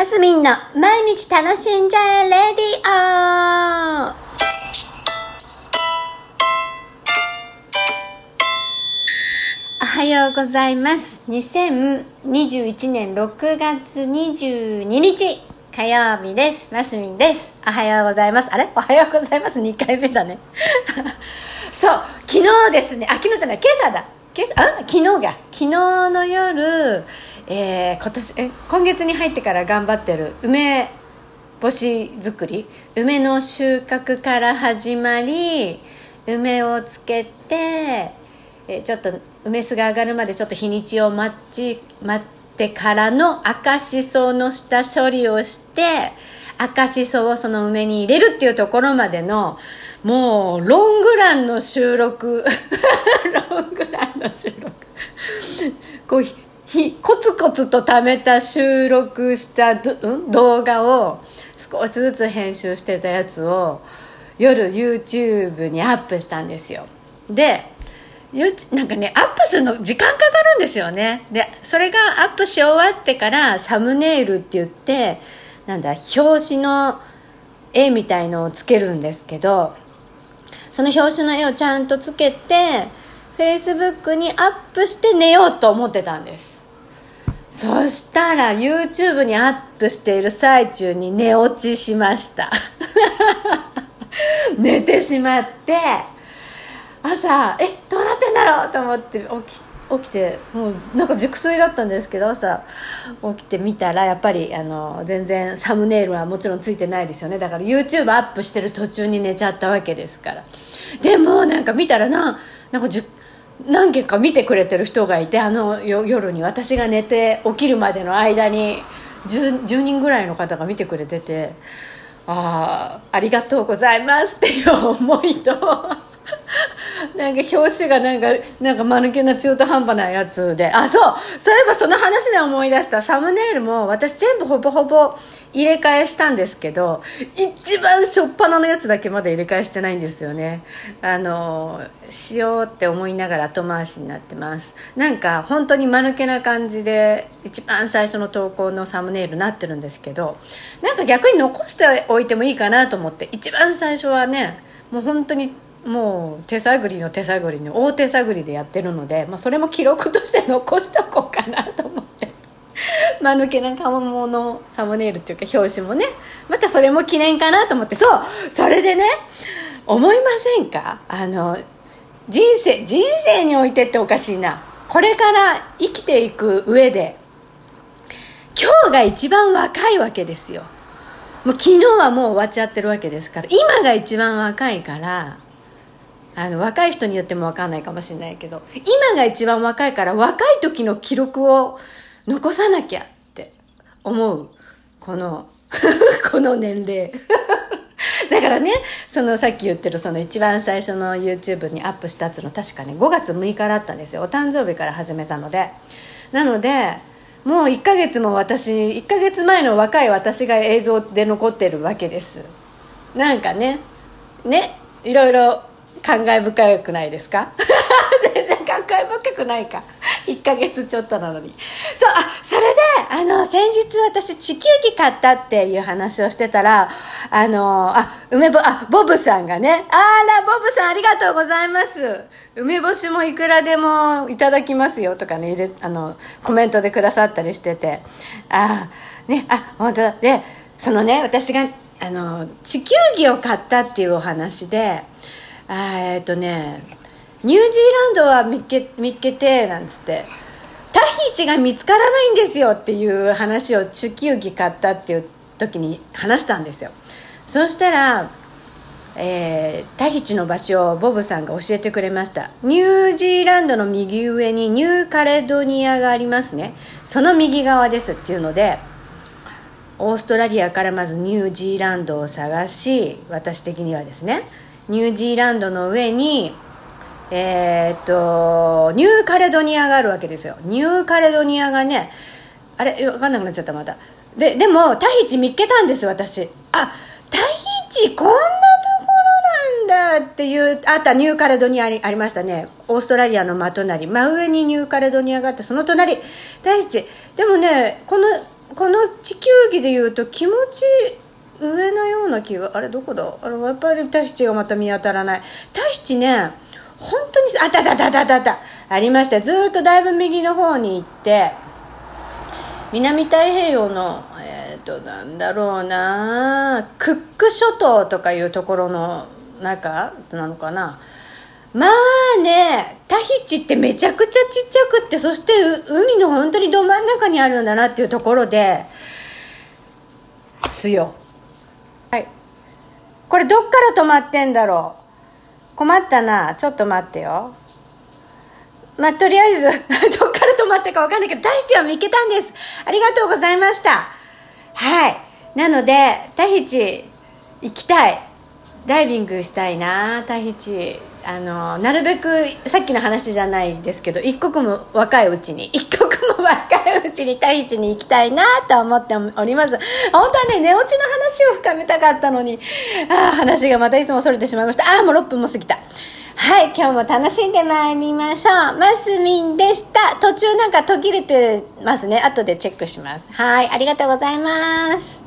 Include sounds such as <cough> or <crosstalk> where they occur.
マスミンの毎日楽しんじゃえレディオおはようございます。2021年6月22日火曜日ですマスミンですおはようございますあれ？おはようございます。2回目だね。<laughs> そう。昨日ですね。あ昨日じゃない。今朝だ。今朝？あ？昨日が。昨日の夜えー、今年え今月に入ってから頑張ってる梅干し作り？梅の収穫から始まり梅をつけて、え、ちょっと梅酢が上がるまでちょっと日にちを待ち待ってからの赤しその下処理をして赤しそをその梅に入れるっていうところまでのもうロングランの収録。<laughs> ロングランの収録。こ <laughs> うひコツコツと貯めた収録した動画を少しずつ編集してたやつを夜 YouTube にアップしたんですよ。でなんかねアップするの時間かかるんですよね。でそれがアップし終わってからサムネイルって言ってなんだ表紙の絵みたいのをつけるんですけどその表紙の絵をちゃんとつけて Facebook にアップして寝ようと思ってたんです。そしたら YouTube にアップしている最中に寝落ちしました。<laughs> 寝てしまって朝えどうなってんだろうと思って起き起きてもうなんか熟睡だったんですけど朝起きてみたらやっぱりあの全然サムネイルはもちろんついてないですよね。だから YouTube アップしてる途中に寝ちゃったわけですから。でもなんか見たらななんか何件か見てくれてる人がいてあの夜に。私が寝て起きるまでの間に 10, 10人ぐらいの方が見てくれててああありがとうございますっていう思いとなんか表紙がなんかなんか間抜けな中途半端なやつで。あそう。そういえばその話で思い出した。サムネイルも私全部ほぼほぼ入れ替えしたんですけど一番初っ端のやつだけまだ入れ替えしてないんですよね。あのしようって思いながら後回しになってます。なんか本当に間抜けな感じで一番最初の投稿のサムネイルになってるんですけどなんか逆に残しておいてもいいかなと思って一番最初はねもう本当にもう手探りの手探りの大手探りでやってるので、まあ、それも記録として残しておこうかなと思って。<laughs> 間抜けな顔ものサムネイルっていうか表紙もね。またそれも記念かなと思って。そうそれでね思いませんか？あの人生人生においてっておかしいな。これから生きていく上で今日が一番若いわけですよ。もう昨日はもう終わっちゃってるわけですから今が一番若いからあの若い人によっても分かんないかもしれないけど今が一番若いから若い時の記録を残さなきゃって思う。この <laughs> この年齢。<laughs> だからねそのさっき言ってるその一番最初の YouTube にアップしたやつの確かね5月6日だったんですよ。お誕生日から始めたので。なのでもう1ヶ月も私1ヶ月前の若い私が映像で残ってるわけです。なんかねねいろいろ感慨深くないですか？<laughs> 全然感慨深くないか。1ヶ月ちょっとなのに。そうあそれであの先日私地球儀買ったっていう話をしてたらあのあ梅ぼあボブさんがねあらボブさんありがとうございます。梅干しもいくらでもいただきますよとかね入れあのコメントでくださったりしてて。あねあ本当だ。でそのね私があの地球儀を買ったっていうお話でえっとねニュージーランドは見っけ見っけてなんつって。タヒチが見つからないんですよっていう話を地球儀買ったっていう時に話したんですよ。そしたら、えー、タヒチの場所をボブさんが教えてくれました。ニュージーランドの右上にニューカレドニアがありますね。その右側ですっていうのでオーストラリアからまずニュージーランドを探し私的にはですねニュージーランドの上にえー、っとニューカレドニアがあるわけですよ。ニューカレドニアがねあれ分かんなくなっちゃったまた。ででもタヒチ見っけたんです私。あタヒチこんなところなんだっていうあったニューカレドニアありましたね。オーストラリアの真隣真上にニューカレドニアがあってその隣。タヒチ。でもねこのこの地球ぎで言うと気持ち上のような気があれどこだ？あれやっぱりタヒチがまた見当たらない。タヒチね本当にあったあったあったあったあったありました。ずっとだいぶ右の方に行って南太平洋のえっ、となんだろうなクック諸島とかいうところの中なのかな。まあねタヒチってめちゃくちゃちっちゃくってそして海の本当にど真ん中にあるんだなっていうところですよ。これどっから止まってんだろう？困ったな。ちょっと待ってよ。まあ、とりあえず <laughs> どっから止まったか分かんないけどタヒチは見つけたんです。ありがとうございました。はい。なのでタヒチ行きたい。ダイビングしたいな。タヒチあのなるべくさっきの話じゃないですけど一刻も若いうちに一刻若いうちにタヒチに行きたいなと思っております。本当はね寝落ちの話を深めたかったのに。あ話がまたいつもそれてしまいました。ああもう6分も過ぎた。はい今日も楽しんでまいりましょう。マスミンでした。途中なんか途切れてますね。後でチェックします。はいありがとうございます。